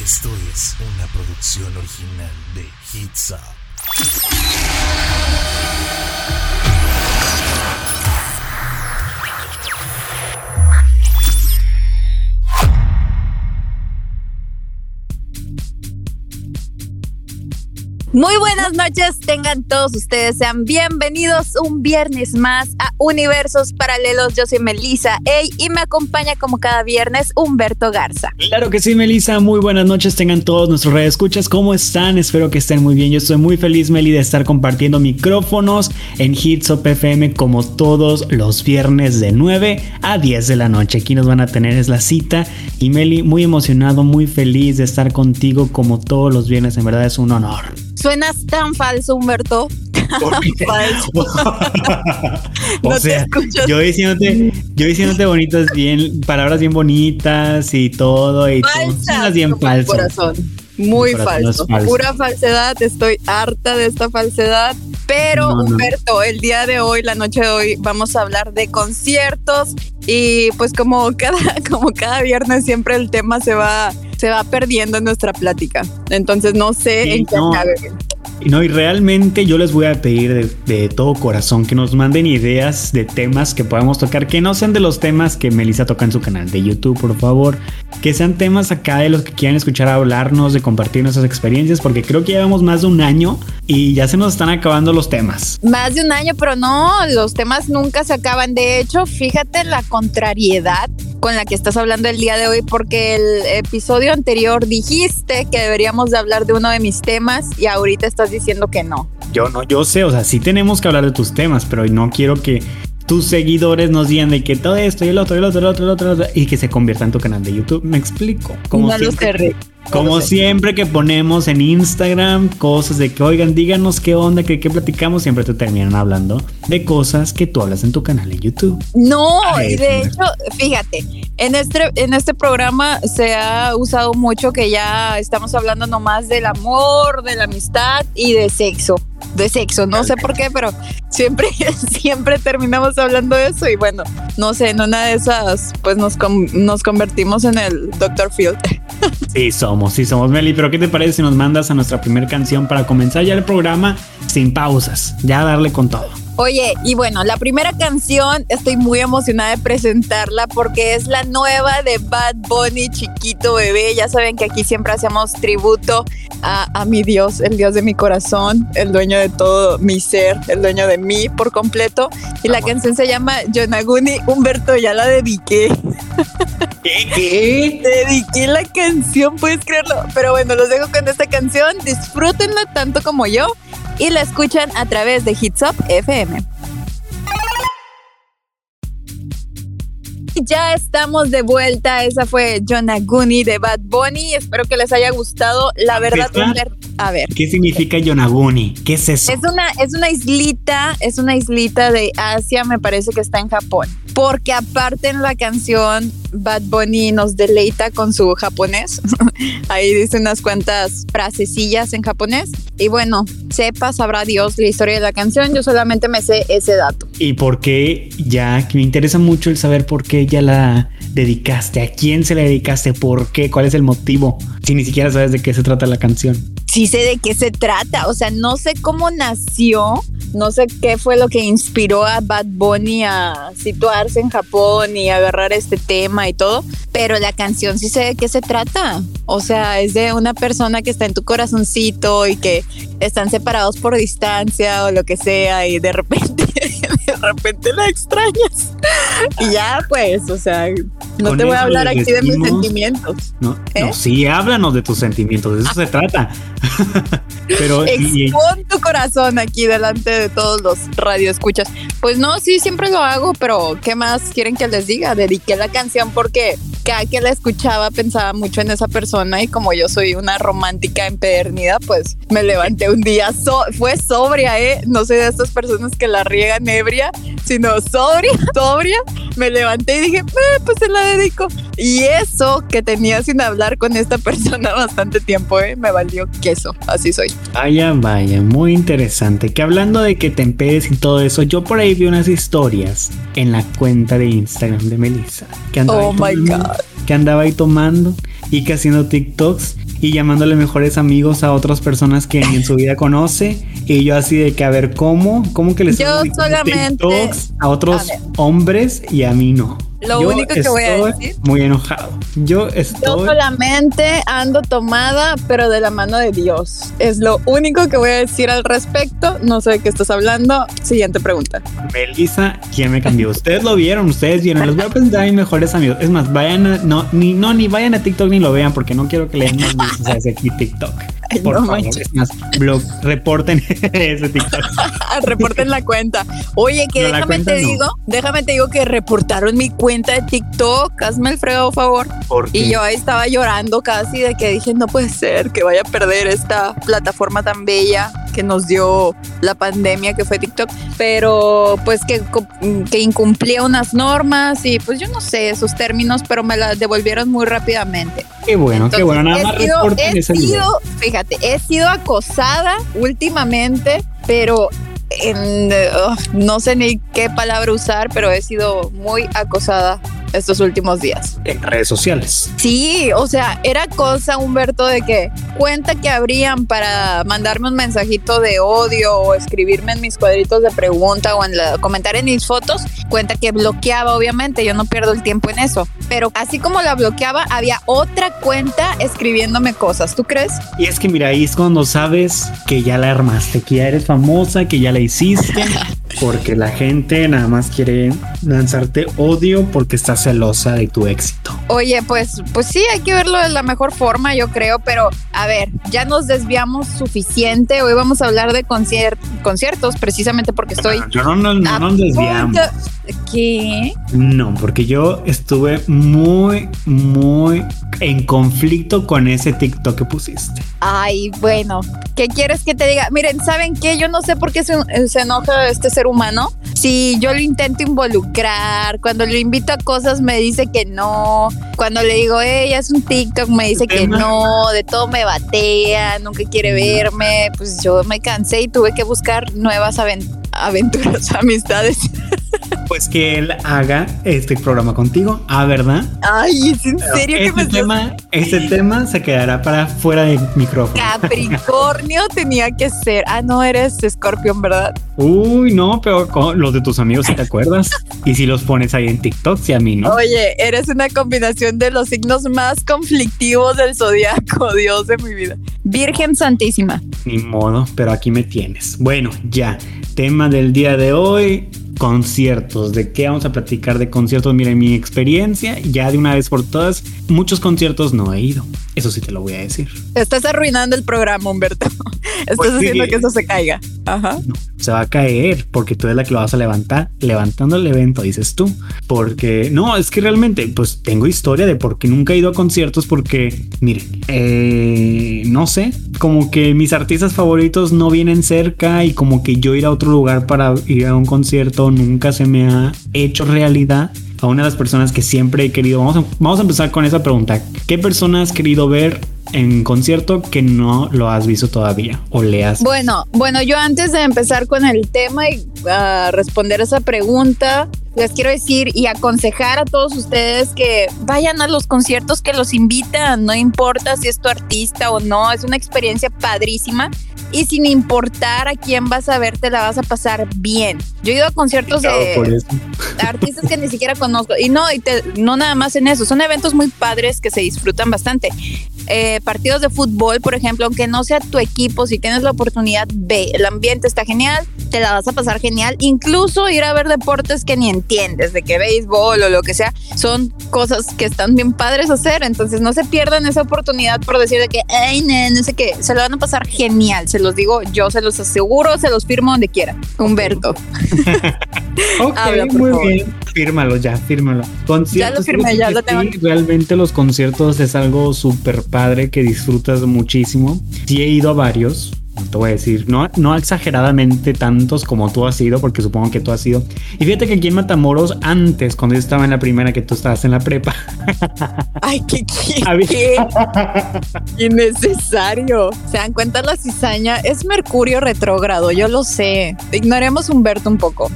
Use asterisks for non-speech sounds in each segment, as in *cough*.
Esto es una producción original de Hits. Muy buenas noches, tengan todos ustedes, sean bienvenidos un viernes más a Universos Paralelos. Yo soy Melissa Ey y me acompaña como cada viernes Humberto Garza. Claro que sí, Melissa, muy buenas noches, tengan todos nuestros escuchas, ¿cómo están? Espero que estén muy bien. Yo estoy muy feliz, Meli, de estar compartiendo micrófonos en Hits Up FM como todos los viernes de 9 a 10 de la noche. Aquí nos van a tener es la cita y Meli, muy emocionado, muy feliz de estar contigo como todos los viernes, en verdad es un honor. Suenas tan falso, Humberto. *laughs* falso. *laughs* o No sea, yo diciéndote, yo diciéndote bonitas, bien, palabras bien bonitas y todo, y tú Falsa. suenas bien falso. Corazón. Muy falso. falso. Pura falsedad. Estoy harta de esta falsedad. Pero, No, no. Humberto, el día de hoy, la noche de hoy, vamos a hablar de conciertos. Y pues como cada, *laughs* como cada viernes, siempre el tema se va, se va perdiendo en nuestra plática. Entonces no sé Sí, en qué no. acabe. No, y realmente yo les voy a pedir de, de todo corazón que nos manden ideas de temas que podamos tocar, que no sean de los temas que Melissa toca en su canal de YouTube, por favor. Que sean temas acá de los que quieran escuchar hablarnos, de compartir nuestras experiencias, porque creo que llevamos más de un año y ya se nos están acabando los temas. Más de un año, pero no, los temas nunca se acaban. De hecho, fíjate la contrariedad con la que estás hablando el día de hoy, porque el episodio anterior dijiste que deberíamos de hablar de uno de mis temas y ahorita estás diciendo que no. Yo no, yo sé, o sea, sí tenemos que hablar de tus temas, pero no quiero que tus seguidores nos digan de que todo esto y el otro, y el otro, el otro, el otro, el otro, y que se convierta en tu canal de YouTube. Me explico. Como no siempre- Como siempre que ponemos en Instagram cosas de que, oigan, díganos qué onda, que qué platicamos, siempre te terminan hablando de cosas que tú hablas en tu canal de YouTube. No, Ay, y de hecho, fíjate, en este, en este programa se ha usado mucho que ya estamos hablando nomás del amor, de la amistad y de sexo. De sexo, no sé por qué, pero siempre, *laughs* siempre terminamos hablando de eso y bueno, no sé, en una de esas pues nos, con- nos convertimos en el Dr. Field. Sí somos, sí somos, Meli, pero ¿qué te parece si nos mandas a nuestra primera canción para comenzar ya el programa sin pausas? Ya darle con todo. Oye, y bueno, la primera canción estoy muy emocionada de presentarla porque es la nueva de Bad Bunny, chiquito bebé. Ya saben que aquí siempre hacemos tributo a, a mi Dios, el Dios de mi corazón, el dueño de todo mi ser, el dueño de mí por completo. Y la canción se llama Yonaguni. Humberto, ya la dediqué. *laughs* ¿Qué? ¿Qué? Dediqué la canción, puedes creerlo. Pero bueno, los dejo con esta canción. Disfrútenla tanto como yo y la escuchan a través de Hits Up FM. *laughs* Ya estamos de vuelta. Esa fue Yonaguni de Bad Bunny. Espero que les haya gustado. La verdad, a ver. ¿Qué significa Yonaguni? ¿Qué es eso? Es una, es una islita, es una islita de Asia, me parece que está en Japón. Porque aparte en la canción, Bad Bunny nos deleita con su japonés. *laughs* Ahí dice unas cuantas frasecillas en japonés. Y bueno, sepa, sabrá Dios la historia de la canción. Yo solamente me sé ese dato. ¿Y por qué ya? Que me interesa mucho el saber por qué ya la dedicaste. ¿A quién se la dedicaste? ¿Por qué? ¿Cuál es el motivo? Si ni siquiera sabes de qué se trata la canción. sí sé de qué se trata. O sea, no sé cómo nació, no sé qué fue lo que inspiró a Bad Bunny a situarse en Japón y agarrar este tema y todo, pero la canción sí sé de qué se trata. O sea, es de una persona que está en tu corazoncito y que están separados por distancia o lo que sea y de repente, repente la extrañas. Y ya, pues, o sea, no Con te voy a hablar aquí de mis sentimientos. No, ¿Eh? no, sí, háblanos de tus sentimientos, de eso se trata. *laughs* Pero, Expon tu corazón aquí delante de todos los radioescuchas. Pues no, sí, siempre lo hago, pero ¿qué más quieren que les diga? Dediqué la canción porque cada que la escuchaba pensaba mucho en esa persona y como yo soy una romántica empedernida, pues me levanté un día, so- fue sobria, ¿eh? No soy de estas personas que la riegan ebria, sino sobria, *laughs* sobria. Me levanté y dije, "Eh, pues se la dedico. Y eso que tenía sin hablar con esta persona *laughs* bastante tiempo, ¿eh? Me valió queso, así soy. Vaya, vaya, muy interesante. Que hablando de que te empedes y todo eso, yo por ahí vi unas historias en la cuenta de Instagram de Melissa. Que andaba Oh my God. Que andaba ahí tomando y que haciendo TikToks y llamándole mejores amigos a otras personas que en su vida conoce. Y yo así de que a ver cómo, cómo que les Yo solamente a otros hombres y a mí no. Lo único que voy a decir. Muy enojado. Yo estoy. Yo solamente ando tomada, pero de la mano de Dios. Es lo único que voy a decir al respecto. No sé de qué estás hablando. Siguiente pregunta. Melissa, ¿quién me cambió? Ustedes lo vieron, ustedes vieron. Les voy a presentar a mis mejores amigos. Es más, vayan a, no, ni, no, ni vayan a TikTok ni lo vean porque no quiero que lean más a aquí TikTok. Por favor, es más, blog, reporten *laughs* ese TikTok. *laughs* reporten la cuenta. Oye, que déjame te digo, déjame te digo que reportaron mi cuenta de TikTok. Hazme el fregado favor. Y yo ahí estaba llorando casi de que dije, no puede ser que vaya a perder esta plataforma tan bella que nos dio la pandemia que fue TikTok, pero pues que, que incumplía unas normas y pues yo no sé esos términos, pero me la devolvieron muy rápidamente. Qué bueno, qué bueno, nada más he sido, Fíjate, he sido acosada últimamente, pero en, no sé ni qué palabra usar, pero he sido muy acosada estos últimos días. En redes sociales. Sí, o sea, era cosa, Humberto, de que cuenta que habrían para mandarme un mensajito de odio o escribirme en mis cuadritos de pregunta o en la, comentar en mis fotos, cuenta que bloqueaba, obviamente, yo no pierdo el tiempo en eso. Pero así como la bloqueaba, había otra cuenta escribiéndome cosas, ¿tú crees? Y es que mira, ahí es cuando sabes que ya la armaste, que ya eres famosa, que ya la hiciste, *laughs* porque la gente nada más quiere lanzarte odio porque estás celosa de tu éxito. Oye, pues, pues sí, hay que verlo de la mejor forma, yo creo, pero a ver, ya nos desviamos suficiente. Hoy vamos a hablar de conciertos, precisamente porque estoy. yo no, no, no nos desviamos. ¿Qué? No, porque yo estuve muy, muy en conflicto con ese TikTok que pusiste. Ay, bueno, ¿qué quieres que te diga? Miren, ¿saben qué? Yo no sé por qué se, se enoja este ser humano. Si yo lo intento involucrar, cuando lo invito a cosas me dice que no. Cuando le digo, ella es un TikTok, me dice que no. De todo me batea, nunca quiere verme. Pues yo me cansé y tuve que buscar nuevas aventuras, *laughs* amistades. Pues que él haga este programa contigo, ¿ah, verdad? Ay, ¿es en serio que me tema, Este tema se quedará para fuera del micrófono. Capricornio tenía que ser. Ah, no, eres escorpión, ¿verdad? Uy, no, pero los de tus amigos, si te acuerdas? y si los pones ahí en TikTok, si a mí no. Oye, eres una combinación de los signos más conflictivos del zodiaco, *laughs* Dios de mi vida. Virgen Santísima. Ni modo, pero aquí me tienes. Bueno, ya. Tema del día de hoy conciertos. ¿De qué vamos a platicar de conciertos? Mira, mi experiencia, ya de una vez por todas, muchos conciertos no he ido. Eso sí te lo voy a decir. Estás arruinando el programa, Humberto. *laughs* Estás pues haciendo que eso se caiga. Ajá. se va a caer porque tú eres la que lo vas a levantar, levantando el evento, dices tú. Porque no, es que realmente, pues tengo historia de por qué nunca he ido a conciertos. Porque, miren, eh, no sé, como que mis artistas favoritos no vienen cerca y como que yo ir a otro lugar para ir a un concierto nunca se me ha hecho realidad a una de las personas que siempre he querido. Vamos a, vamos a empezar con esa pregunta. ¿Qué persona has querido ver en concierto que no lo has visto todavía o leas? Bueno, bueno, yo antes de empezar con el tema y uh, responder esa pregunta, les quiero decir y aconsejar a todos ustedes que vayan a los conciertos que los invitan, no importa si es tu artista o no, es una experiencia padrísima y sin importar a quién vas a ver, te la vas a pasar bien. Yo he ido a conciertos de artistas que ni siquiera conozco y no, y no nada más en eso, son eventos muy padres que se disfrutan bastante. Eh, partidos de fútbol, por ejemplo, aunque no sea tu equipo, si tienes la oportunidad, ve, el ambiente está genial, te la vas a pasar genial, incluso ir a ver deportes que ni entiendes, de que béisbol o lo que sea, son cosas que están bien padres hacer, entonces no se pierdan esa oportunidad por decir de que, ay, no, sé qué, se lo van a pasar genial, se los digo, yo se los aseguro, se los firmo donde quiera. Humberto. ok, *laughs* muy bien, fírmalo ya, fírmalo. ya lo firmé, ya lo tengo. realmente los conciertos es algo súper padre que disfrutas muchísimo. Sí he ido a varios, te voy a decir, no, no exageradamente tantos como tú has sido, porque supongo que tú has sido. Y fíjate que aquí en Matamoros, antes, cuando yo estaba en la primera, que tú estabas en la prepa. *laughs* Ay, qué, qué, *laughs* qué innecesario. Se dan cuenta la cizaña, es Mercurio retrógrado, yo lo sé. Ignoremos Humberto un poco.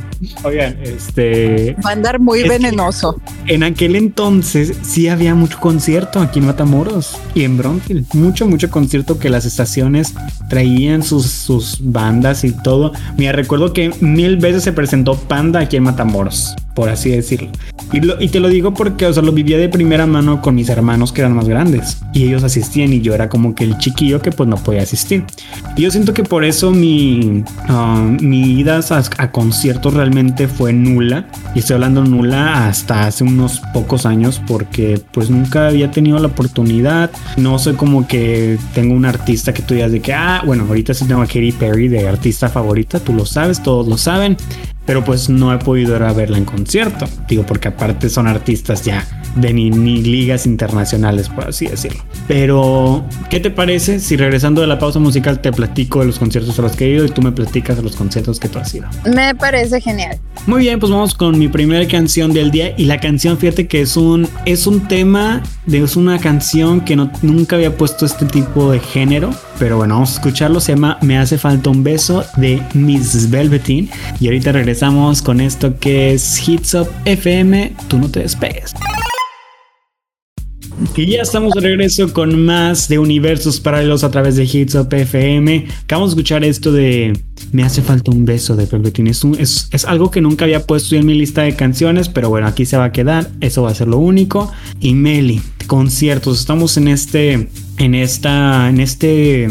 Oigan, este. Va a andar muy venenoso. En aquel entonces sí había mucho concierto aquí en Matamoros y en Bronfield. Mucho, mucho concierto que las estaciones traían sus, sus bandas y todo. Mira, recuerdo que mil veces se presentó Panda aquí en Matamoros, por así decirlo. Y, y te lo digo porque, o sea, lo vivía de primera mano con mis hermanos que eran más grandes y ellos asistían y yo era como que el chiquillo que pues no podía asistir. Y yo siento que por eso mi, uh, mi ida a, a conciertos realmente fue nula y estoy hablando nula hasta hace unos pocos años porque pues nunca había tenido la oportunidad. No soy como que tengo un artista que tú digas de que, ah, bueno, ahorita sí tengo a Katy Perry de artista favorita, tú lo sabes, todos lo saben, pero pues no he podido ir a verla en concierto. Digo, porque aparte son artistas ya de ni, ni, ligas internacionales, por así decirlo. Pero, ¿qué te parece si regresando de la pausa musical te platico de los conciertos a los que he ido y tú me platicas de los conciertos que tú has ido? Me parece genial. Muy bien, pues vamos con mi primera canción del día y la canción, fíjate que es un, es un tema, de, es una canción que no, nunca había puesto este tipo de género, pero bueno, vamos a escucharlo, se llama Me hace falta un beso de Miss Velveteen y ahorita regresamos con esto que es Hits Up FM, tú no te despegues. Y ya estamos de regreso con más de universos paralelos a través de Hits Up FM. Acabamos de escuchar esto de Me hace falta un beso de Velveteen. Es, es, es, algo que nunca había puesto en mi lista de canciones, pero bueno, aquí se va a quedar. Eso va a ser lo único. Y Meli, conciertos. Estamos en este, en esta, en este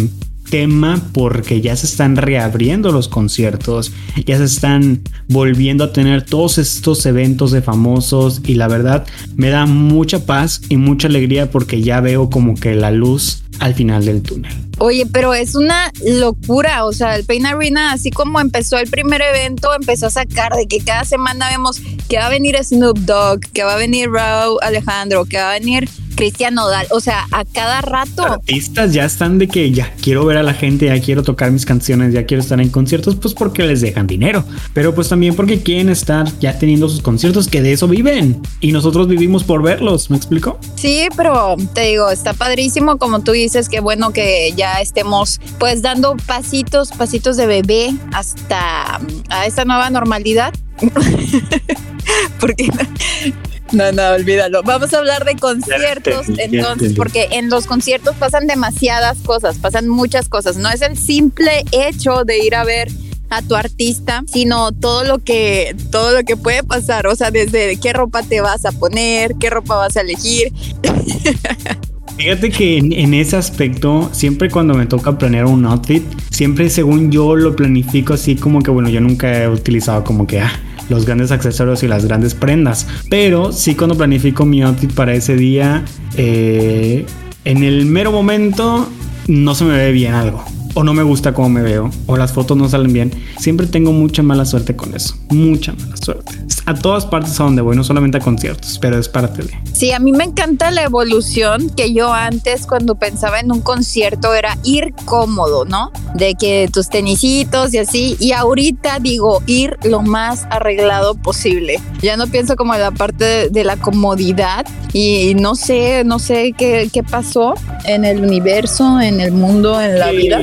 tema porque ya se están reabriendo los conciertos, ya se están volviendo a tener todos estos eventos de famosos y la verdad me da mucha paz y mucha alegría porque ya veo como que la luz al final del túnel. Oye, pero es una locura, o sea, el Pain Arena, así como empezó el primer evento, empezó a sacar de que cada semana vemos que va a venir Snoop Dogg, que va a venir Raúl Alejandro, que va a venir Cristian Nodal, o sea, a cada rato. Artistas ya están de que ya quiero ver a la gente, ya quiero tocar mis canciones, ya quiero estar en conciertos, pues porque les dejan dinero, pero pues también porque quieren estar ya teniendo sus conciertos, que de eso viven y nosotros vivimos por verlos, ¿me explico? Sí, pero te digo, está padrísimo, como tú dices, que bueno que ya estemos pues dando pasitos, pasitos de bebé hasta a esta nueva normalidad. *laughs* porque no, no, olvídalo. Vamos a hablar de conciertos entonces, porque en los conciertos pasan demasiadas cosas, pasan muchas cosas. No es el simple hecho de ir a ver a tu artista, sino todo lo que todo lo que puede pasar, o sea, desde qué ropa te vas a poner, qué ropa vas a elegir. *laughs* Fíjate que en, en, ese aspecto, siempre cuando me toca planear un outfit, siempre según yo lo planifico así como que, bueno, yo nunca he utilizado como que, ah, los grandes accesorios y las grandes prendas. Pero sí cuando planifico mi outfit para ese día, eh, en el mero momento no se me ve bien algo o no me gusta cómo me veo, o las fotos no salen bien, siempre tengo mucha mala suerte con eso. Mucha mala suerte. A todas partes a donde voy, no solamente a conciertos, pero es parte de. Sí, a mí me encanta la evolución que yo antes, cuando pensaba en un concierto, era ir cómodo, ¿no? De que tus tenisitos y así. Y ahorita digo, ir lo más arreglado posible. Ya no pienso como en la parte de, de la comodidad y no sé, no sé qué, qué pasó en el universo, en el mundo, en la vida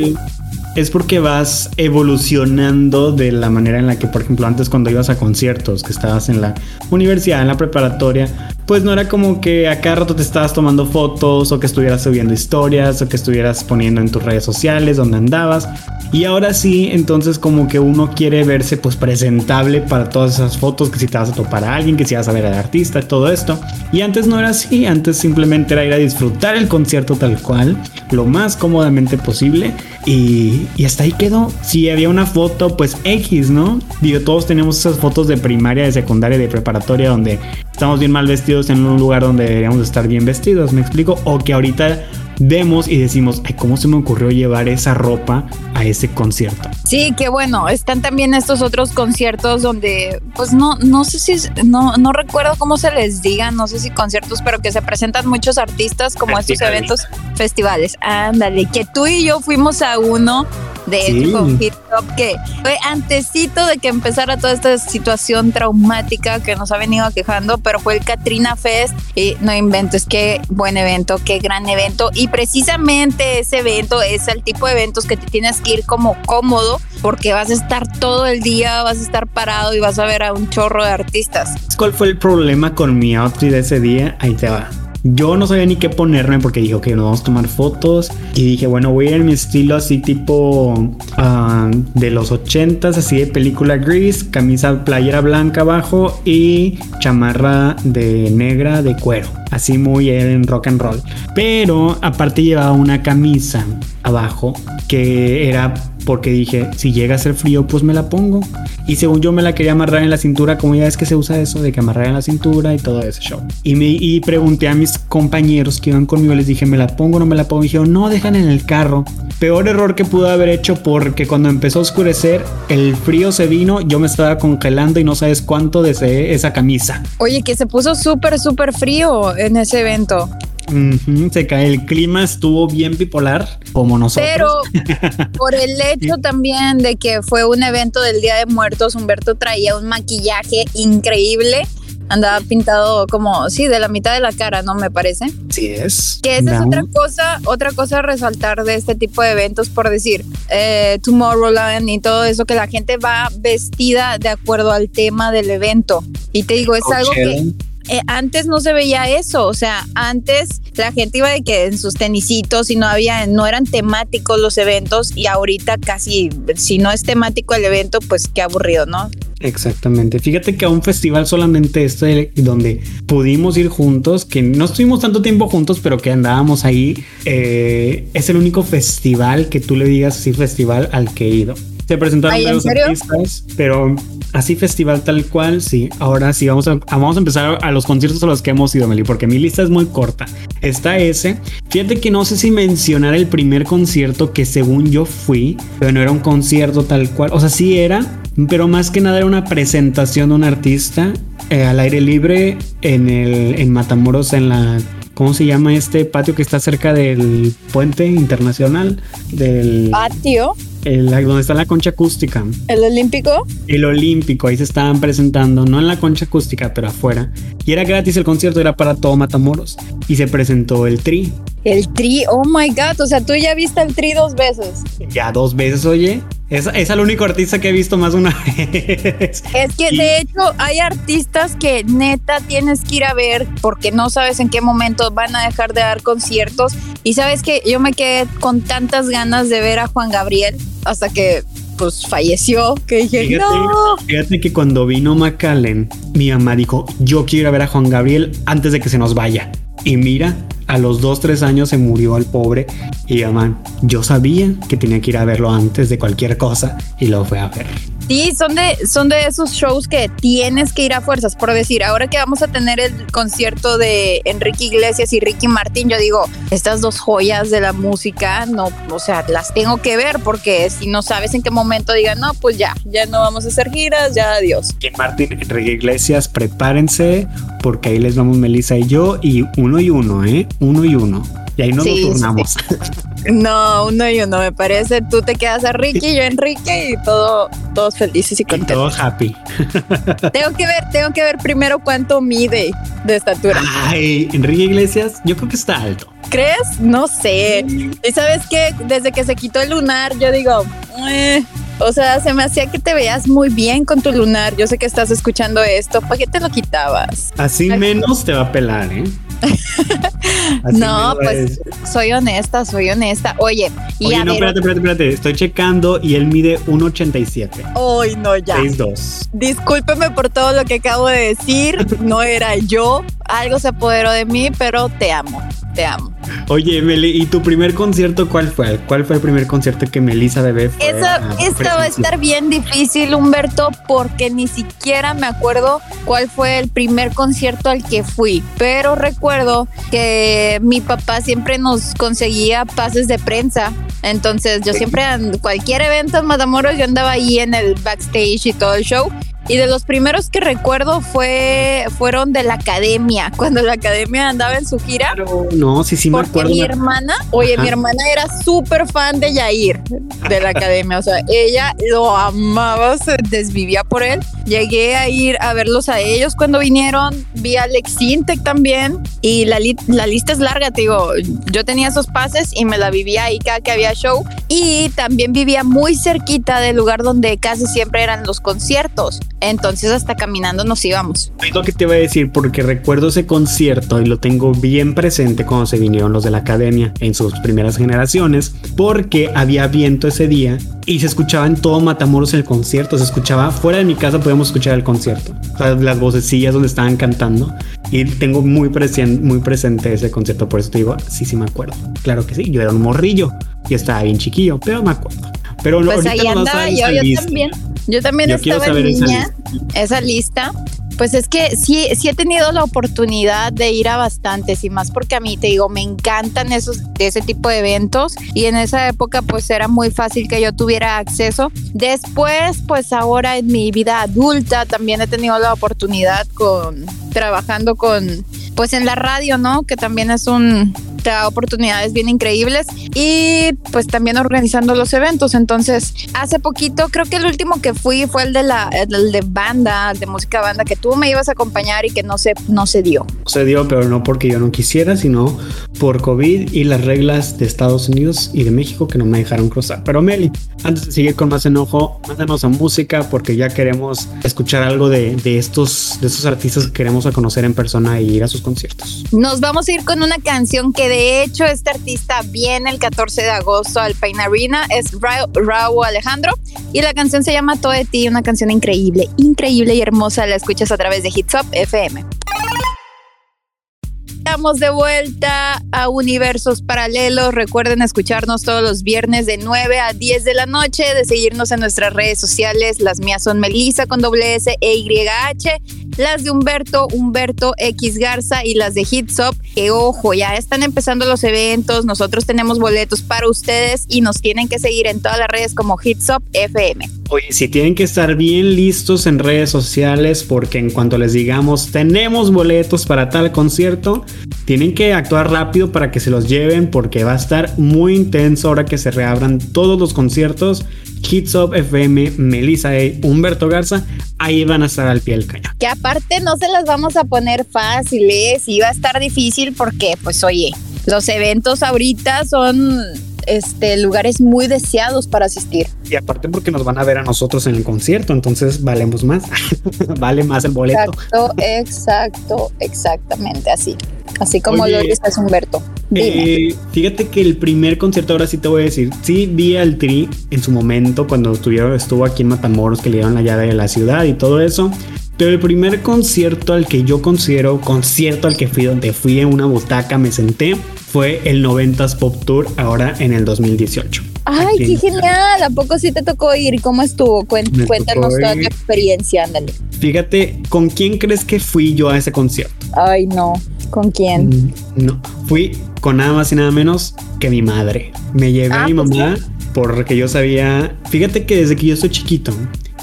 es porque vas evolucionando de la manera en la que, por ejemplo, antes cuando ibas a conciertos, que estabas en la universidad, en la preparatoria, pues no era como que a cada rato te estabas tomando fotos o que estuvieras subiendo historias o que estuvieras poniendo en tus redes sociales donde andabas. Y ahora sí, entonces como que uno quiere verse pues presentable para todas esas fotos, que si te vas a topar a alguien, que si vas a ver al artista, todo esto. Y antes no era así, antes simplemente era ir a disfrutar el concierto tal cual, lo más cómodamente posible. Y, y hasta ahí quedó. Si había una foto, pues X, ¿no? Digo, todos tenemos esas fotos de primaria, de secundaria, de preparatoria, donde estamos bien mal vestidos en un lugar donde deberíamos estar bien vestidos, ¿me explico? O que ahorita vemos y decimos, ay, ¿cómo se me ocurrió llevar esa ropa a ese concierto? Sí, que bueno, están también estos otros conciertos donde, pues no, no sé si, no, no recuerdo cómo se les diga, no sé si conciertos, pero que se presentan muchos artistas como estos eventos, festivales. Ándale, que tú y yo fuimos a uno de Sí. hecho con Hip Hop, que fue antesito de que empezara toda esta situación traumática que nos ha venido aquejando, pero fue el Katrina Fest y no inventes, qué buen evento, qué gran evento y precisamente ese evento es el tipo de eventos que te tienes que ir como cómodo porque vas a estar todo el día, vas a estar parado y vas a ver a un chorro de artistas. ¿Cuál fue el problema con mi outfit de ese día? Ahí te va. Yo no sabía ni qué ponerme porque dije, ok, nos vamos a tomar fotos. Y dije, bueno, voy a ir en mi estilo así tipo ah, de los 80s, así de película gris, camisa playera blanca abajo y chamarra de negra de cuero. Así muy en rock and roll. Pero aparte llevaba una camisa abajo que era porque dije, si llega a ser frío, pues me la pongo. Y según yo me la quería amarrar en la cintura, como ya es que se usa eso de que amarrar en la cintura y todo ese show. Y, me, y pregunté a mis compañeros que iban conmigo, les dije, ¿me la pongo no me la pongo? Y dijeron, no, dejan en el carro. Peor error que pude haber hecho porque cuando empezó a oscurecer, el frío se vino, yo me estaba congelando y no sabes cuánto deseé esa camisa. Oye, que se puso súper, súper frío en ese evento. Ujú, se cae, el clima estuvo bien bipolar, como nosotros. Pero *laughs* por el hecho también de que fue un evento del Día de Muertos, Humberto traía un maquillaje increíble. Andaba pintado como, sí, de la mitad de la cara, ¿no? Me parece. Sí es. Que esa es otra cosa, otra cosa a resaltar de este tipo de eventos, por decir, eh, Tomorrowland y todo eso, que la gente va vestida de acuerdo al tema del evento. Y te digo, es algo que. Eh, antes no se veía eso, o sea, antes la gente iba de que en sus tenisitos y no había, no eran temáticos los eventos y ahorita casi, si no es temático el evento, pues qué aburrido, ¿no? Exactamente. Fíjate que a un festival solamente este donde pudimos ir juntos, que no estuvimos tanto tiempo juntos, pero que andábamos ahí, eh, es el único festival que tú le digas así festival al que he ido. Se presentaron Ay, ¿en varios artistas, pero así festival tal cual, sí. Ahora sí, vamos a, vamos a empezar a los conciertos a los que hemos ido, Meli, porque mi lista es muy corta. Está ese. Fíjate que no sé si mencionar el primer concierto que según yo fui, pero no era un concierto tal cual. O sea, sí era, pero más que nada era una presentación de un artista eh, al aire libre en el en Matamoros en la ¿cómo se llama este patio que está cerca del puente internacional del Patio, el- donde está la concha acústica? el olímpico. El Olímpico, ahí se estaban presentando, no en la concha acústica, pero afuera. Y era gratis el concierto, era para todo Matamoros. Y se presentó el Tri. El tri, oh my god, o sea, tú ya viste el tri dos veces. Ya dos veces, oye. Es, es el único artista que he visto más de una *laughs* vez. Es que Y- de hecho hay artistas que neta tienes que ir a ver porque no sabes en qué momento van a dejar de dar conciertos. Y sabes que yo me quedé con tantas ganas de ver a Juan Gabriel hasta que pues falleció, que dije, Fíjate, no. fíjate que cuando vino McAllen, mi mamá dijo, yo quiero ir a ver a Juan Gabriel antes de que se nos vaya. Y mira, a los dos, tres años se murió el pobre. Y mamá, yo sabía que tenía que ir a verlo antes de cualquier cosa y lo fue a ver. Sí, son de, son de esos shows que tienes que ir a fuerzas. Por decir, ahora que vamos a tener el concierto de Enrique Iglesias y Ricky Martín, yo digo, estas dos joyas de la música, no, o sea, las tengo que ver porque si no sabes en qué momento digan, no, pues ya, ya no vamos a hacer giras, ya adiós. Ricky Martin, Enrique Iglesias, prepárense porque ahí les vamos Melissa y yo y uno y uno, ¿eh? Uno y uno. Y ahí nos Sí, lo sí, turnamos. *laughs* No, uno y uno, me parece. Tú te quedas a Ricky, yo a Enrique y todo, todos felices y Y todo contentos. happy. *laughs* Tengo que ver, tengo que ver primero cuánto mide de estatura. Ay, Enrique Iglesias, yo creo que está alto. ¿Crees? No sé. Y sabes que desde que se quitó el lunar, yo digo, "Eh", o sea, se me hacía que te veías muy bien con tu lunar. Yo sé que estás escuchando esto. ¿Para qué te lo quitabas? Así menos te va a pelar, ¿eh? *laughs* No, pues es. soy honesta, soy honesta. Oye, y Oye, a no, ver, espérate, espérate, espérate. Estoy checando y él mide 1.87. Ay, no, ya. 6'2. Discúlpeme por todo lo que acabo de decir. No era yo. Algo se apoderó de mí, pero te amo. Te amo. Oye, Meli, ¿y tu primer concierto cuál fue? ¿Cuál fue el primer concierto que Melissa Bebé fue? Esta va a estar bien difícil, Humberto, porque ni siquiera me acuerdo cuál fue el primer concierto al que fui. Pero recuerdo que mi papá siempre nos conseguía pases de prensa. Entonces yo siempre, en cualquier evento en Matamoros, yo andaba ahí en el backstage y todo el show. Y de los primeros que recuerdo fue fueron de la academia, *laughs* cuando la academia andaba en su gira. no, sí, sí me acuerdo. mi hermana, oye, mi hermana era súper fan de Yair, de la academia. O sea, ella lo amaba, se desvivía por él. Llegué a ir a verlos a ellos cuando vinieron. Vi a Alex Intec también. Y la, la lista es larga, te digo. Yo tenía esos pases y me la vivía ahí cada que había show. Y también vivía muy cerquita del lugar donde casi siempre eran los conciertos. Entonces hasta caminando nos íbamos. Es lo que te iba a decir porque recuerdo ese concierto y lo tengo bien presente cuando se vinieron los de la academia en sus primeras generaciones porque había viento ese día y se escuchaba en todo Matamoros el concierto, se escuchaba fuera de mi casa podíamos escuchar el concierto, o sea, las vocecillas donde estaban cantando y tengo muy, presente, muy presente ese concierto, por eso te digo, sí, sí me acuerdo, claro que sí, yo era un morrillo y estaba bien chiquillo, pero me acuerdo. Pero pues ahí andaba yo, yo también. Yo también estaba en niña, esa lista. Pues es que sí, sí he tenido la oportunidad de ir a bastantes y más porque a mí te digo, me encantan esos, ese tipo de eventos y en esa época pues era muy fácil que yo tuviera acceso. Después pues ahora en mi vida adulta también he tenido la oportunidad con trabajando con pues en la radio, ¿no? Que también es un da oportunidades bien increíbles y pues también organizando los eventos. Entonces, hace poquito, creo que el último que fui fue el de la el de banda, el de música banda, que tú me ibas a acompañar y que no se, no se dio. Se dio, pero no porque yo no quisiera, sino por COVID y las reglas de Estados Unidos y de México que no me dejaron cruzar. Pero Meli, antes de seguir con más enojo, mándanos a música porque ya queremos escuchar algo de, de estos, de estos artistas que queremos a conocer en persona y ir a sus conciertos. Nos vamos a ir con una canción que de hecho, este artista viene el 14 de agosto al Pain Arena, es Raúl Alejandro, y la canción se llama Todo de ti, una canción increíble, increíble y hermosa. La escuchas a través de Hits Up FM. Estamos de vuelta a Universos Paralelos. Recuerden escucharnos todos los viernes de 9 a 10 de la noche, de seguirnos en nuestras redes sociales. Las mías son Melissa con doble S e H las de Humberto, Humberto X Garza y las de Hitsop, que ojo, ya están empezando los eventos, nosotros tenemos boletos para ustedes y nos tienen que seguir en todas las redes como Hitsop FM. Oye, si tienen que estar bien listos en redes sociales porque en cuanto les digamos tenemos boletos para tal concierto, tienen que actuar rápido para que se los lleven porque va a estar muy intenso ahora que se reabran todos los conciertos Hits Up FM, Melissa E, Humberto Garza, ahí van a estar al pie del cañón. Que aparte no se las vamos a poner fáciles, y va a estar difícil porque, pues oye, los eventos ahorita son este, lugares muy deseados para asistir. Y aparte porque nos van a ver a nosotros en el concierto, entonces valemos más, *laughs* vale más el boleto. Exacto, exacto, exactamente así. Así como lo dice Humberto. Eh, fíjate que el primer concierto, ahora sí te voy a decir, sí vi al Tri en su momento cuando estuvo, estuvo aquí en Matamoros, que le dieron la llave de la ciudad y todo eso. Pero el primer concierto al que yo considero concierto al que fui, donde fui en una butaca, me senté, fue el 90s Pop Tour ahora en el 2018. Ay, qué genial. ¿A poco sí te tocó ir? ¿Cómo estuvo? cuéntanos toda tu experiencia, ándale. Fíjate, ¿con quién crees que fui yo a ese concierto? Ay, no. ¿Con quién? Mm, no, fui con nada más y nada menos que mi madre. Me llevé a mi ah, pues mamá porque yo sabía, fíjate que desde que yo soy chiquito,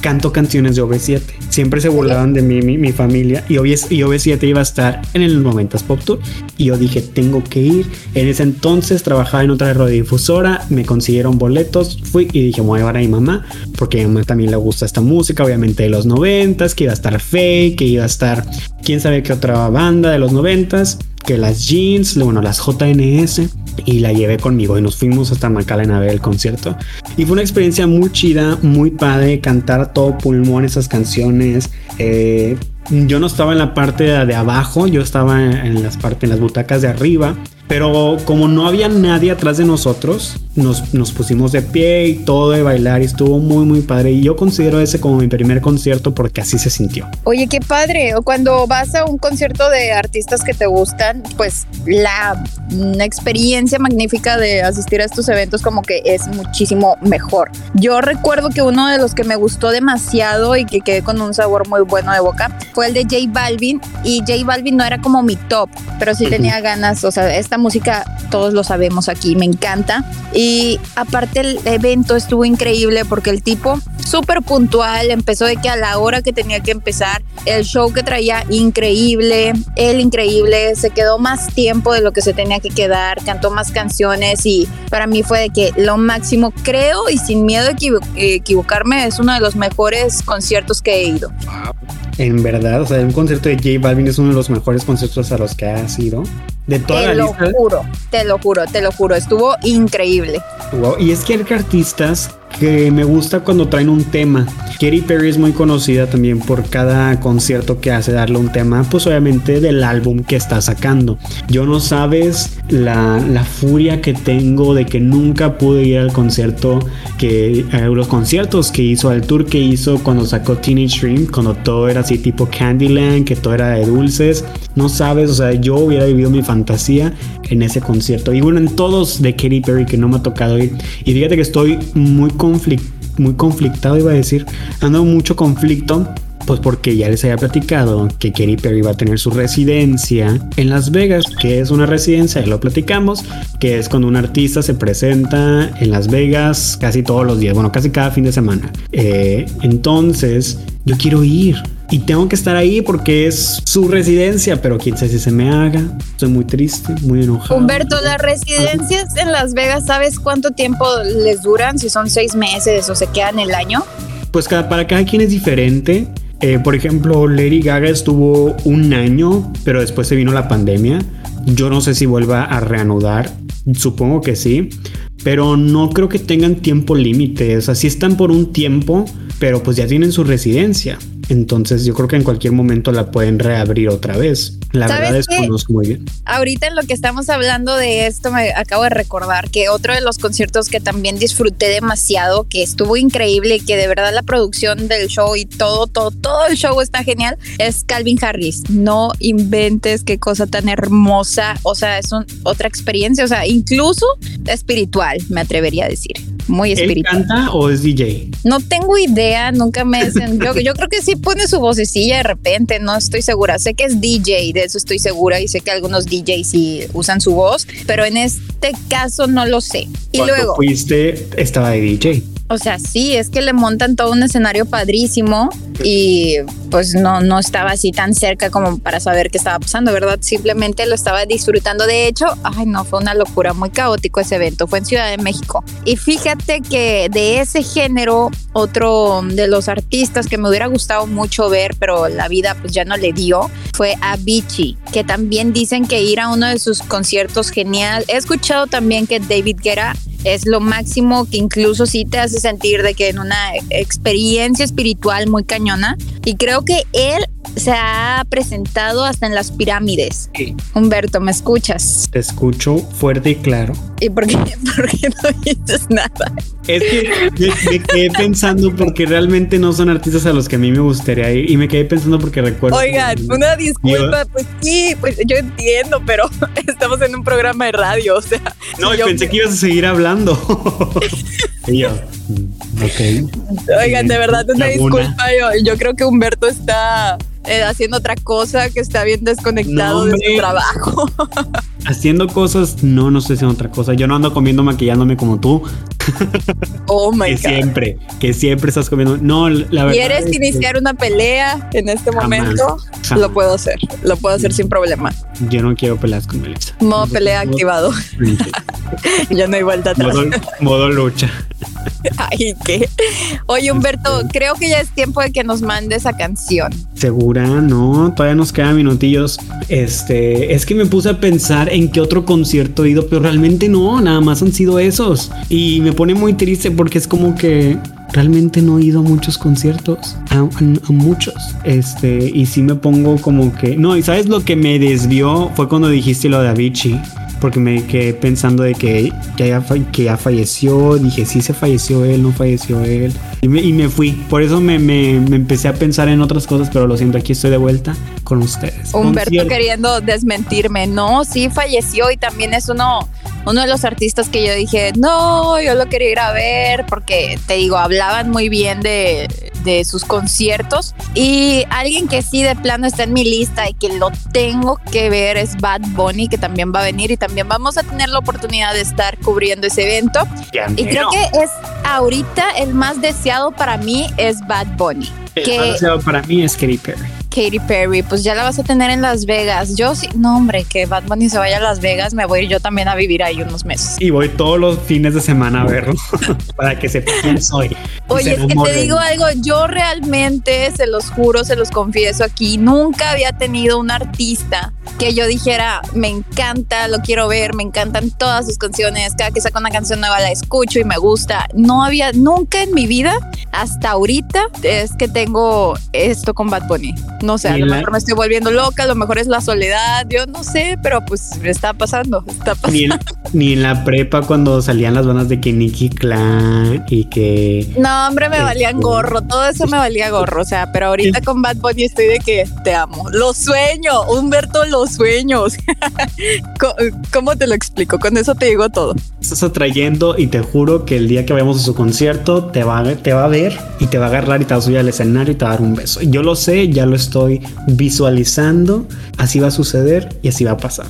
canto canciones de OV7. Siempre se burlaban de mí, mi, familia, y, OV7 iba a estar en el 90s Pop Tour. Y yo dije, tengo que ir. En ese entonces trabajaba en otra radiodifusora, me consiguieron boletos, fui y dije, voy a llevar a mi mamá, porque a mi mamá también le gusta esta música, obviamente de los 90s, que iba a estar Fake, que iba a estar quién sabe qué otra banda de los 90s, que las Jeans, bueno, las JNS y la llevé conmigo y nos fuimos hasta McAllen a ver el concierto. Y fue una experiencia muy chida, muy padre, cantar todo pulmón esas canciones. Eh, yo no estaba en la parte de, abajo, yo estaba en las partes, en las butacas de arriba. Pero como no había nadie atrás de nosotros, nos, nos, pusimos de pie y todo de bailar y estuvo muy muy padre. Y yo considero ese como mi primer concierto porque así se sintió. Oye, qué padre. Cuando vas a un concierto de artistas que te gustan, pues la experiencia magnífica de asistir a estos eventos como que es muchísimo mejor. Yo recuerdo que uno de los que me gustó demasiado y que quedé con un sabor muy bueno de boca fue el de J Balvin y J Balvin no era como mi top, pero sí tenía ganas, o sea, esta música todos lo sabemos aquí, me encanta. Y aparte el evento estuvo increíble porque el tipo súper puntual, empezó de que a la hora que tenía que empezar, el show que traía increíble, él increíble, se quedó más tiempo de lo que se tenía que quedar, cantó más canciones y para mí fue de que lo máximo, creo y sin miedo de equivocarme, es uno de los mejores conciertos que he ido. En verdad, o sea, un concierto de J Balvin es uno de los mejores conciertos a los que ha sido. De toda te lo juro, te lo juro, te lo juro, estuvo increíble. Y es que hay artistas que me gusta cuando traen un tema. Katy Perry es muy conocida también por cada concierto que hace darle un tema, pues obviamente del álbum que está sacando. Yo no sabes la, la furia que tengo de que nunca pude ir al concierto, que a los conciertos que hizo, al tour que hizo cuando sacó Teenage Dream, cuando todo era así tipo Candyland, que todo era de dulces. No sabes, o sea, yo hubiera vivido mi fantasía en ese concierto. Y bueno, en todos de Katy Perry que no me ha tocado ir. Y fíjate que estoy muy muy conflictado, iba a decir. Ando mucho conflicto pues porque ya les había platicado que Katy Perry va a tener su residencia en Las Vegas, que es una residencia, ya lo platicamos, que es cuando un artista se presenta en Las Vegas casi todos los días, bueno, casi cada fin de semana. Eh, entonces, yo quiero ir. Y tengo que estar ahí porque es su residencia, pero quién sabe si se me haga. Estoy muy triste, muy enojado. Humberto, las residencias en Las Vegas, ¿sabes cuánto tiempo les duran? Si son seis meses o se quedan el año. Pues cada, para cada quien es diferente. Eh, por ejemplo, Lady Gaga estuvo un año, pero después se vino la pandemia. Yo no sé si vuelva a reanudar. Supongo que sí. Pero no creo que tengan tiempo límite. O sea, sí están por un tiempo, pero pues ya tienen su residencia. Entonces yo creo que en cualquier momento la pueden reabrir otra vez. La verdad es que muy bien. Ahorita en lo que estamos hablando de esto me acabo de recordar que otro de los conciertos que también disfruté demasiado, que estuvo increíble que de verdad la producción del show y todo, todo, todo el show está genial, es Calvin Harris. No inventes qué cosa tan hermosa. O sea, es otra experiencia, o sea, incluso espiritual, me atrevería a decir muy espiritual. ¿Él canta o es DJ? No tengo idea, nunca me dicen. Yo, yo, creo que sí pone su vocecilla de repente, no estoy segura. Sé que es DJ, de eso estoy segura, y sé que algunos DJs sí usan su voz, pero en este caso no lo sé. Y luego. fuiste, estaba de DJ. O sea, sí, es que le montan todo un escenario padrísimo y pues no, no estaba así tan cerca como para saber qué estaba pasando, ¿verdad? Simplemente lo estaba disfrutando. De hecho, ay no, fue una locura, muy caótico ese evento, fue en Ciudad de México. Y fíjate que de ese género, otro de los artistas que me hubiera gustado mucho ver, pero la vida pues ya no le dio, fue Avicii, que también dicen que ir a uno de sus conciertos genial. He escuchado también que David Guerra es lo máximo que incluso sí te hace sentir de que en una experiencia espiritual muy cañona. Y creo que él se ha presentado hasta en las pirámides. Humberto, ¿me escuchas? Te escucho fuerte y claro. ¿Y por qué, *laughs* no dices nada? Es que me, quedé pensando porque realmente no son artistas a los que a mí me gustaría ir y me quedé pensando porque recuerdo. Oigan, una disculpa, pues sí, pues yo entiendo, pero *laughs* estamos en un programa de radio, o sea. No, y pensé que ibas a seguir hablando. *laughs* y yo, mm, ok. Oigan, de verdad, una disculpa, yo, yo creo que Humberto está eh, haciendo otra cosa, que está bien desconectado de su trabajo. *laughs* haciendo cosas, no, no estoy haciendo otra cosa. Yo no ando comiendo maquillándome como tú. Oh my que siempre, que siempre estás comiendo. No, la verdad. ¿Quieres iniciar una pelea en este momento? Lo puedo hacer, lo puedo hacer sin problema. Yo no quiero peleas con Melissa. Modo pelea activado. *laughs* ya no hay vuelta atrás. modo lucha. *laughs* Ay, ¿qué? Oye, Humberto, creo que ya es tiempo de que nos mande esa canción. ¿Segura? No, todavía nos quedan minutillos. Este, es que me puse a pensar en qué otro concierto he ido, pero realmente no, nada más han sido esos. Y me pone muy triste porque es como que realmente no he ido a muchos conciertos, a, muchos. Este, y sí me pongo como que, no, y sabes lo que me desvió fue cuando dijiste lo de Avicii porque me quedé pensando de que, ya, que ya falleció, dije, sí se falleció él, no falleció él, y me, fui, por eso me, empecé a pensar en otras cosas, pero lo siento, aquí estoy de vuelta con ustedes. Humberto queriendo desmentirme, no, sí falleció y también es uno, uno de los artistas que yo dije, no, yo lo quería ir a ver, porque te digo, hablaban muy bien de, de sus conciertos. Y alguien que sí de plano está en mi lista y que lo tengo que ver es Bad Bunny, que también va a venir y también vamos a tener la oportunidad de estar cubriendo ese evento. Y creo que es ahorita el más deseado para mí es Bad Bunny. El que, más deseado para mí es Katy Perry. Katy Perry, pues ya la vas a tener en Las Vegas. Yo sí, no hombre, que Bad Bunny se vaya a Las Vegas, me voy yo también a vivir ahí unos meses. Y voy todos los fines de semana a verlo *laughs* para que sepa quién soy. Oye, es que te digo algo, yo realmente, se los juro, se los confieso aquí, nunca había tenido un artista que yo dijera, me encanta, lo quiero ver, me encantan todas sus canciones, cada que saca una canción nueva la escucho y me gusta. No había, nunca en mi vida, hasta ahorita, es que tengo esto con Bad Bunny. No sé, a lo mejor me estoy volviendo loca, a lo mejor es la soledad, yo no sé, pero pues está pasando, está pasando. *laughs* Ni en, la prepa cuando salían las bandas de que Nicky Clan y que... No, hombre, me valían este, gorro, todo eso me valía gorro, o sea, pero ahorita con Bad Bunny estoy de que te amo. Lo sueño, Humberto, los sueños. *laughs* ¿Cómo te lo explico? Con eso te digo todo. Estás atrayendo y te juro que el día que vayamos a su concierto te va, te va a ver y te va a agarrar y te va a subir al escenario y te va a dar un beso. Yo lo sé, ya lo estoy estoy visualizando, así va a suceder y así va a pasar.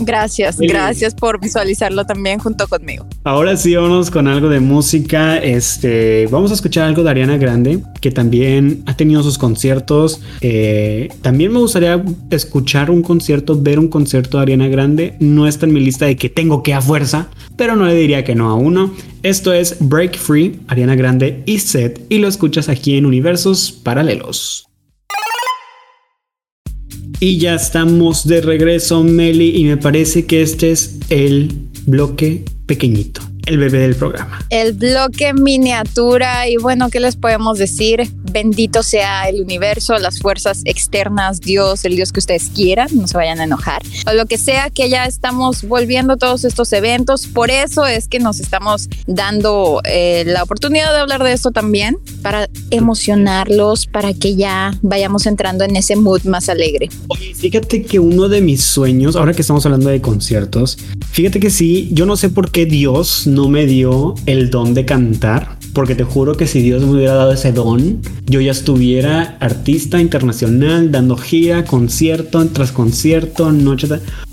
Gracias, gracias por visualizarlo también junto conmigo. Ahora sí, vamos con algo de música. Este, vamos a escuchar algo de Ariana Grande, que también ha tenido sus conciertos. Eh, también me gustaría escuchar un concierto, ver un concierto de Ariana Grande. No está en mi lista de que tengo que a fuerza, pero no le diría que no a uno. Esto es Break Free, Ariana Grande y Set, y lo escuchas aquí en Universos Paralelos. Y ya estamos de regreso, Meli, y me parece que este es el bloque pequeñito el bebé del programa. El bloque miniatura y bueno, ¿qué les podemos decir? Bendito sea el universo, las fuerzas externas, Dios, el Dios que ustedes quieran, no se vayan a enojar, o lo que sea que ya estamos volviendo todos estos eventos. Por eso es que nos estamos dando eh, la oportunidad de hablar de esto también, para emocionarlos, para que ya vayamos entrando en ese mood más alegre. Oye, fíjate que uno de mis sueños, ahora que estamos hablando de conciertos, fíjate que sí, yo no sé por qué Dios no me dio el don de cantar, porque te juro que si Dios me hubiera dado ese don, yo ya estuviera artista internacional, dando gira, concierto tras concierto, noche,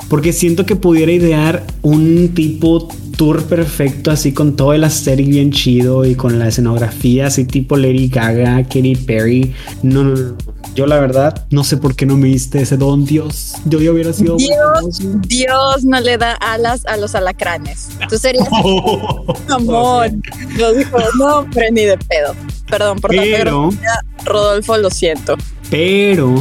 porque siento que pudiera idear un tipo tour perfecto, así con todo el aesthetic bien chido y con la escenografía así tipo Lady Gaga, Katy Perry. No, no, no. Yo la verdad no sé por qué no me diste ese don, Dios. Yo ya hubiera sido Dios, Dios no le da alas a los alacranes. Tú serías *laughs* amor. Yo dijo, no, pero ni de pedo. Perdón por pero, Rodolfo, lo siento. Pero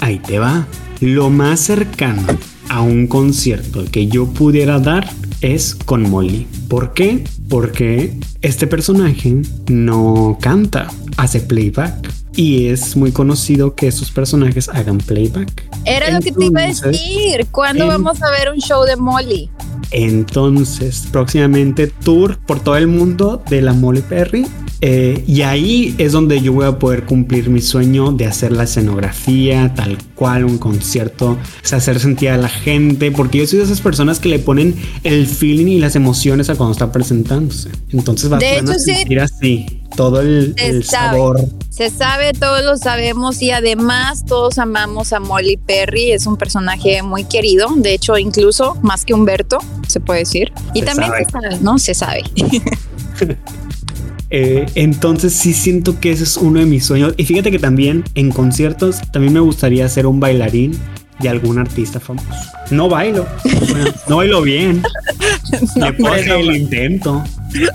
ahí te va. Lo más cercano a un concierto que yo pudiera dar es con Molly. ¿Por qué? Porque este personaje no canta, hace playback. Y es muy conocido que esos personajes hagan playback. Era lo que te iba a decir. ¿Cuándo vamos a ver un show de Molly? Entonces, próximamente tour por todo el mundo de la Molly Perry eh, y ahí es donde yo voy a poder cumplir mi sueño de hacer la escenografía, tal cual, un concierto, hacer sentir a la gente, porque yo soy de esas personas que le ponen el feeling y las emociones a cuando está presentándose. Entonces va a sentir así todo el, sabor. Se sabe, todos lo sabemos y además todos amamos a Molly Perry, es un personaje muy querido, de hecho incluso más que Humberto, se puede decir. Y también se sabe, ¿no? Se sabe. *laughs* Eh, entonces sí siento que ese es uno de mis sueños. Y fíjate que también en conciertos también me gustaría ser un bailarín de algún artista famoso. No bailo, *laughs* no bailo bien. *laughs* Me puedo el intento.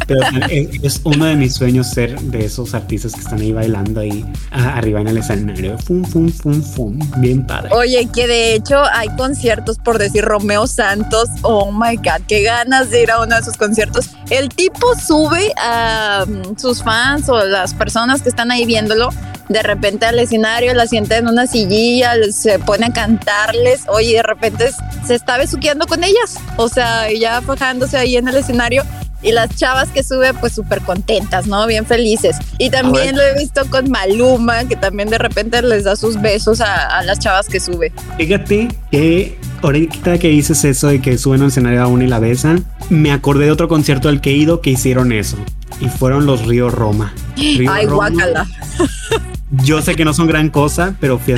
Pero es, uno de mis sueños ser de esos artistas que están ahí bailando ahí arriba en el escenario. Fum, fum, fum, fum. Bien padre. Oye, que de hecho hay conciertos, por decir Romeo Santos. Oh my God, qué ganas de ir a uno de sus conciertos. El tipo sube a mm, sus fans o las personas que están ahí viéndolo de repente al escenario, la sienta en una sillilla, se pone a cantarles, oye, de repente se está besuqueando con ellas, o sea, ya fajándose ahí en el escenario y las chavas que sube pues súper contentas, ¿no? Bien felices. Y también lo he visto con Maluma, que también de repente les da sus besos a, las chavas que sube. Fíjate que ahorita que dices eso de que suben al escenario a una y la besan, me acordé de otro concierto al que he ido que hicieron eso. Y fueron los Río Roma. Río Ay, Roma. guácala. Yo sé que no son gran cosa, pero ¿qué?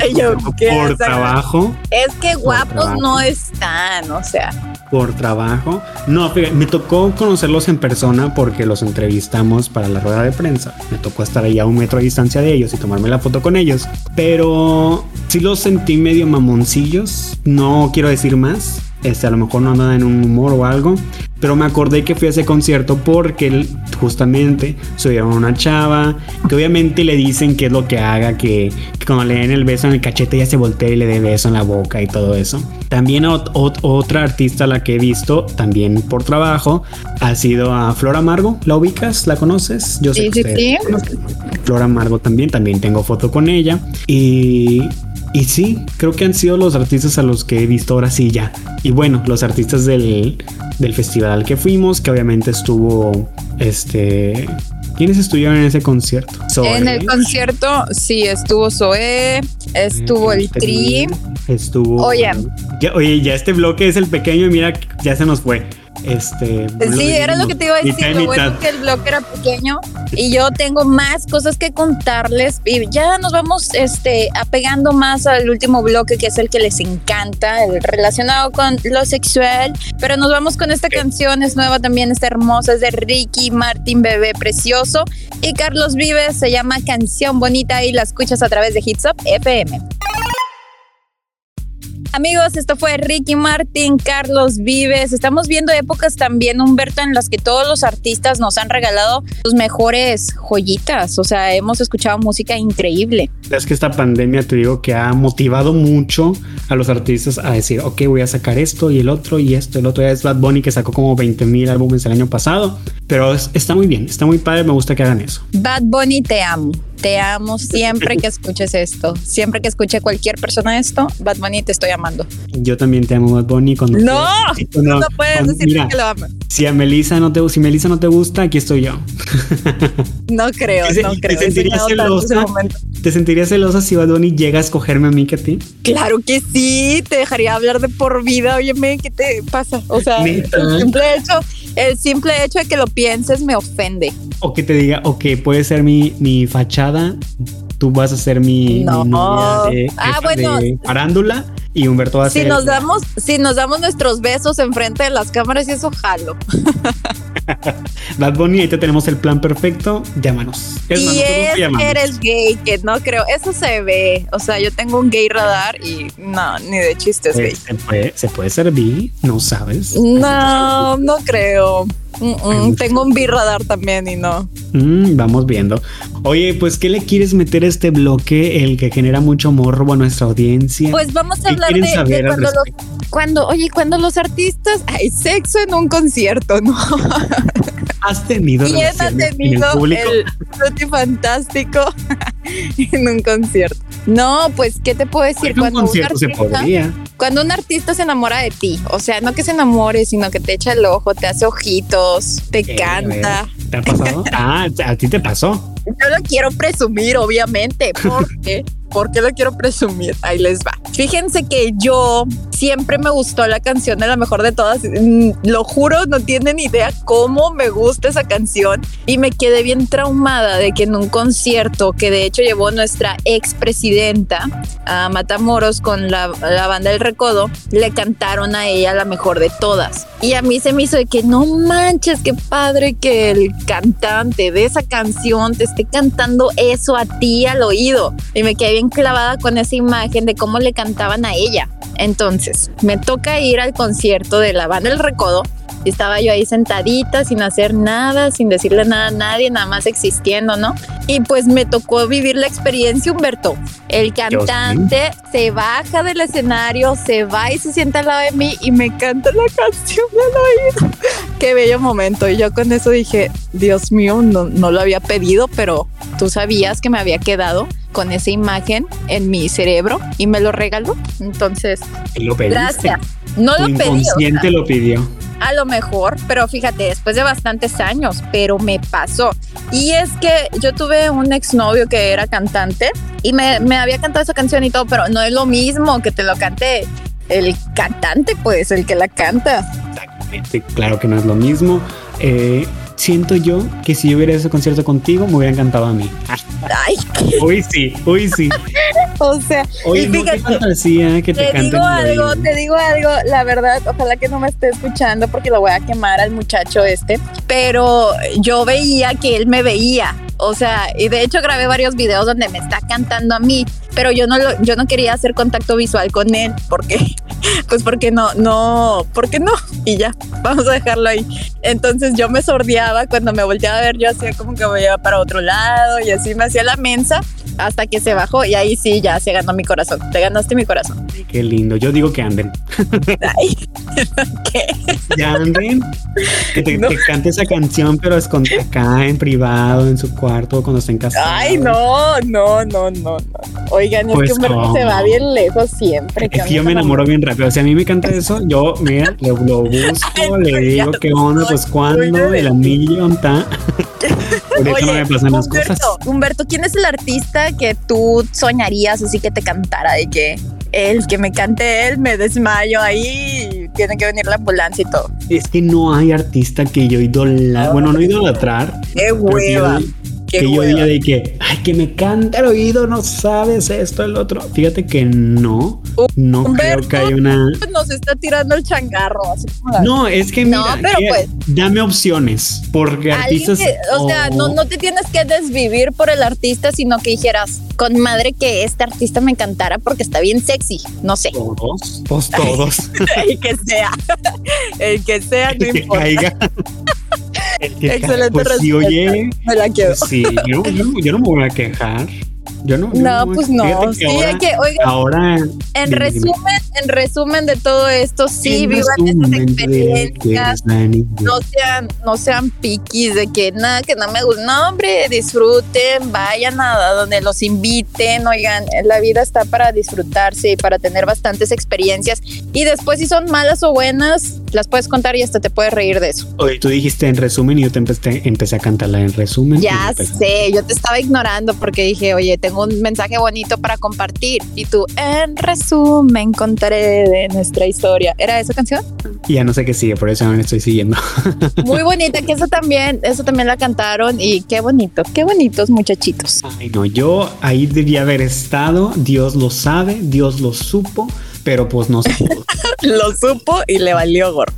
por trabajo. Es que guapos trabajo. no están, o sea. Por trabajo. No, me tocó conocerlos en persona porque los entrevistamos para la rueda de prensa. Me tocó estar ahí a un metro de distancia de ellos y tomarme la foto con ellos. Pero sí los sentí medio mamoncillos. No quiero decir más. Este, a lo mejor no andan en un humor o algo. Pero me acordé que fui a ese concierto porque él, justamente subieron a una chava que obviamente le dicen qué es lo que haga, que, que cuando le den el beso en el cachete ya se voltea y le dé beso en la boca y todo eso. También ot- ot- otra artista a la que he visto, también por trabajo, ha sido a Flora Amargo. ¿La ubicas? ¿La conoces? Yo sé Sí, que sí, sí. Flora Amargo también, también tengo foto con ella. Y, y sí, creo que han sido los artistas a los que he visto ahora sí ya. Y bueno, los artistas del, del festival al que fuimos, que obviamente estuvo este. ¿Quiénes estuvieron en ese concierto? Zoe, En el concierto, sí, estuvo Zoé, estuvo el Tri. Estuvo. Oye. Ya, oye, ya este bloque es el pequeño y mira, ya se nos fue. Este. Sí, era lo que te iba a decir. Lo mitad. bueno que el bloque era pequeño y yo tengo más cosas que contarles. Y ya nos vamos este, apegando más al último bloque, que es el que les encanta, el relacionado con lo sexual. Pero nos vamos con esta canción, es nueva también, está hermosa, es de Ricky Martin, bebé precioso. Y Carlos Vives se llama Canción Bonita y la escuchas a través de Hits Up FM. Amigos, esto fue Ricky Martin, Carlos Vives. Estamos viendo épocas también, Humberto, en las que todos los artistas nos han regalado sus mejores joyitas. O sea, hemos escuchado música increíble. Es que esta pandemia te digo que ha motivado mucho a los artistas a decir, ok, voy a sacar esto y el otro y esto, el otro ya es Bad Bunny que sacó como 20 mil álbumes el año pasado, pero es- está muy bien, está muy padre, me gusta que hagan eso. Bad Bunny, te amo. Te amo siempre que escuches esto. Siempre que escuche cualquier persona esto, Bad Bunny, te estoy amando. Yo también te amo Bad Bunny cuando No, cuando- no puedes cuando- mira, que lo amas. si a Melissa no te si Melissa no te gusta, aquí estoy yo. No creo, ¿Te- no te creo. He sentirías celosa? ¿Te sentirías celosa si Bad Bunny llega a escogerme a mí que a ti? Claro que sí, te dejaría hablar de por vida. Óyeme, ¿qué te pasa? O sea, el simple hecho, el simple hecho de que lo pienses me ofende. O que te diga, ok, puede ser mi, mi fachada, tú vas a ser mi, mi No. novia de, Ah, bueno. de farándula y Humberto va a Si ser... nos damos, si nos damos nuestros besos enfrente de las cámaras y eso jalo. *laughs* Bad Bunny, ahí te tenemos el plan perfecto, llámanos. Es y es que eres gay, que no creo, eso se ve. O sea, yo tengo un gay radar y no, ni de chistes Eh, gay. se, puede, se puede servir, no sabes. No, no creo. Mm, mm, tengo un birradar también y no. Mm, vamos viendo. Oye, pues, ¿qué le quieres meter a este bloque? El que genera mucho morbo a nuestra audiencia. Pues vamos a ¿Qué hablar de, saber cuando los, cuando, oye, cuando los artistas hay sexo en un concierto, ¿no? *laughs* ¿Has tenido ¿Quién ha en el tenido el frutti fantástico *laughs* en un concierto? No, pues, ¿qué te puedo decir? Un Cuando un, se artista, podría. cuando un artista se enamora de ti, o sea, no que se enamore, sino que te echa el ojo, te hace ojitos, te Eh, canta. ¿Te ha pasado? *laughs* ah, a ti te pasó. Yo lo quiero presumir, obviamente. ¿Por *laughs* qué? ¿Por qué lo quiero presumir? Ahí les va. Fíjense que yo siempre me gustó la canción de la mejor de todas. Mm, Lo juro, no tienen idea cómo me gusta esa canción. Y me quedé bien traumada de que en un concierto que de hecho llevó nuestra expresidenta a Matamoros con la, la banda del Recodo, le cantaron a ella la mejor de todas. Y a mí se me hizo de que no manches, qué padre que el cantante de esa canción te cantando eso a ti al oído. Y me quedé bien clavada con esa imagen de cómo le cantaban a ella. Entonces, me toca ir al concierto de la banda del Recodo. Y estaba yo ahí sentadita, sin hacer nada, sin decirle nada a nadie, nada más existiendo, ¿no? Y pues me tocó vivir la experiencia, Humberto. El cantante se baja del escenario, se va y se sienta al lado de mí y me canta la canción al oído. *laughs* Qué bello momento. Y yo con eso dije, Dios mío, no, no lo había pedido, pero tú sabías que me había quedado con esa imagen en mi cerebro y me lo regaló. Entonces, lo pediste. gracias. No lo pedí. o sea, lo pidió. a lo mejor, pero fíjate, después de bastantes años, pero me pasó. Y es que yo tuve un exnovio que era cantante y me, me había cantado esa canción y todo, pero no es lo mismo que te lo cante el cantante, pues, el que la canta. Exactamente, claro que no es lo mismo. Eh, siento yo que si yo hubiera ese concierto contigo, me hubiera encantado a mí. Ay, Uy, sí, uy, sí. *laughs* o sea, Oye, y no, qué fíjate, fantasía que te, te digo al algo, te digo algo, la verdad, ojalá que no me esté escuchando porque lo voy a quemar al muchacho este, pero yo veía que él me veía, o sea, y de hecho grabé varios videos donde me está cantando a mí, pero yo no lo, yo no quería hacer contacto visual con él porque, *laughs* pues porque no, no, porque no, y ya, vamos a dejarlo ahí. Entonces yo me sordeaba cuando me volteaba a ver, yo hacía como que me iba para otro lado y así me hacía la mensa hasta que se bajó y ahí sí ya se ganó mi corazón, te ganaste mi corazón. Qué lindo. Yo digo que anden. Ay, *laughs* ¿qué? Ya anden. Que te, No. te cante esa canción, pero es con, acá en privado, en su cuarto, cuando estén casados. Ay, no, no, no, no, no. Oigan, Pues, es que Humberto ¿cómo? se va bien lejos siempre. Es que yo me enamoro bien rápido. Si a mí me canta eso, yo, mira, *laughs* lo, lo busco, Ay, le pues, digo qué onda, pues cuándo, el anillo, está. *laughs* Por eso no me pasan las Humberto, cosas. Humberto, ¿quién es el artista que tú soñarías así que te cantara de que él, que me cante él, me desmayo ahí y tiene que venir la ambulancia y todo? Es que no hay artista que yo idola, bueno, no idolatrar, Qué hueva. Qué que yo diga de que, ay, que me canta el oído, no sabes esto, el otro. Fíjate que no, no creo que haya una. Nos está tirando el changarro. Así como la- No, es que mira, No, pero que- pues- dame opciones, porque artistas. que- o sea, no, no te tienes que desvivir por el artista, sino que dijeras, con madre que este artista me encantara porque está bien sexy. No sé, Todos, pues todos. *laughs* el que sea. El que sea, no el *laughs* que importa. caiga. *laughs* Excelente Pues sí, oye, Me la quedo. pues sí, yo, yo no- yo no me voy a quejar. Yo no. No, pues no. Sí, ahora, hay que, oiga, ahora en dime. resumen, en resumen de todo esto, sí, en vivan que experiencias. No sean, no sean piquis de que nada, que no me gusta. No, hombre, disfruten, vayan a donde los inviten. Oigan, la vida está para disfrutarse y para tener bastantes experiencias. Y después, si son malas o buenas, las puedes contar y hasta te puedes reír de eso. Oye, tú dijiste en resumen y yo te empecé, empecé a cantarla en resumen. Ya sé, yo te estaba ignorando porque dije, oye, tengo un mensaje bonito para compartir. Y tú, en resumen, contaré de nuestra historia. ¿Era esa canción? Ya no sé qué sigue, por eso no me estoy siguiendo. *laughs* Muy bonita, que eso también, eso también la cantaron y qué bonito, qué bonitos muchachitos. Ay, no, yo ahí debía haber estado. Dios lo sabe, Dios lo supo, pero pues no se pudo. *laughs* Lo supo y le valió gorro.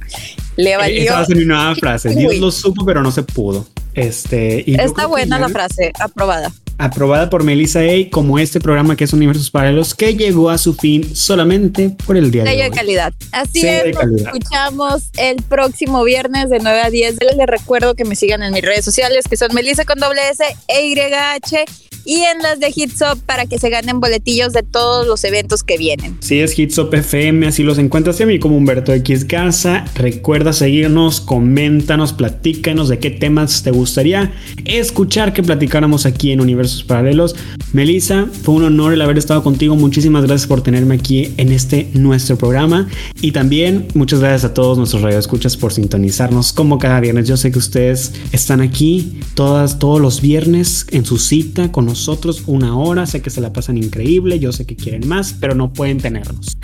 Le Esa valió. va a ser mi nueva *laughs* frase. Dios lo supo, pero no se pudo. Este, y Está buena ya- la frase, aprobada. Aprobada por Melissa A, como este programa que es Universos Paralelos, que llegó a su fin solamente por el día de hoy. de calidad. Así Sello es, nos calidad. escuchamos el próximo viernes de 9 a 10. Les recuerdo que me sigan en mis redes sociales, que son Melissa con doble S e YH, y en las de Hits Up para que se ganen boletillos de todos los eventos que vienen. Si es Hitsop FM, así los encuentras a mí como Humberto X Garza. Recuerda seguirnos, coméntanos, platícanos de qué temas te gustaría escuchar que platicáramos aquí en Universos Paralelos. Melissa, fue un honor el haber estado contigo. Muchísimas gracias por tenerme aquí en este nuestro programa. Y también muchas gracias a todos nuestros radioescuchas por sintonizarnos como cada viernes. Yo sé que ustedes están aquí todas, todos los viernes en su cita con nosotros una hora. Sé que se la pasan increíble. Yo sé que quieren más, pero no pueden tenernos.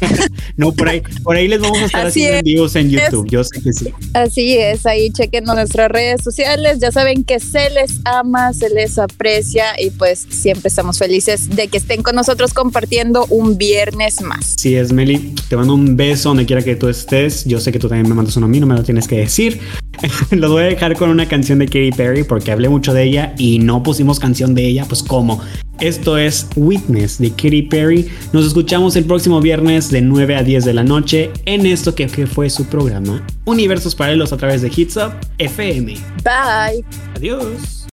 *laughs* no, por ahí, por ahí les vamos a estar Así haciendo es. vivos en YouTube. Yo sé que sí. Así es, ahí chequen nuestras redes sociales. Ya saben que se les ama, se les aprecia y pues siempre estamos felices de que estén con nosotros compartiendo un viernes más. Sí, es Meli. Te mando un beso donde quiera que tú estés. Yo sé que tú también me mandas uno a mí, no me lo tienes que decir. *laughs* Los voy a dejar con una canción de Katy Perry porque hablé mucho de ella y no pusimos canción de ella. Pues, ¿cómo? Esto es Witness de Katy Perry. Nos escuchamos el próximo viernes de 9 a 10 de la noche en esto que, que fue su programa Universos Paralelos a través de Hits Up FM. Bye. Adiós.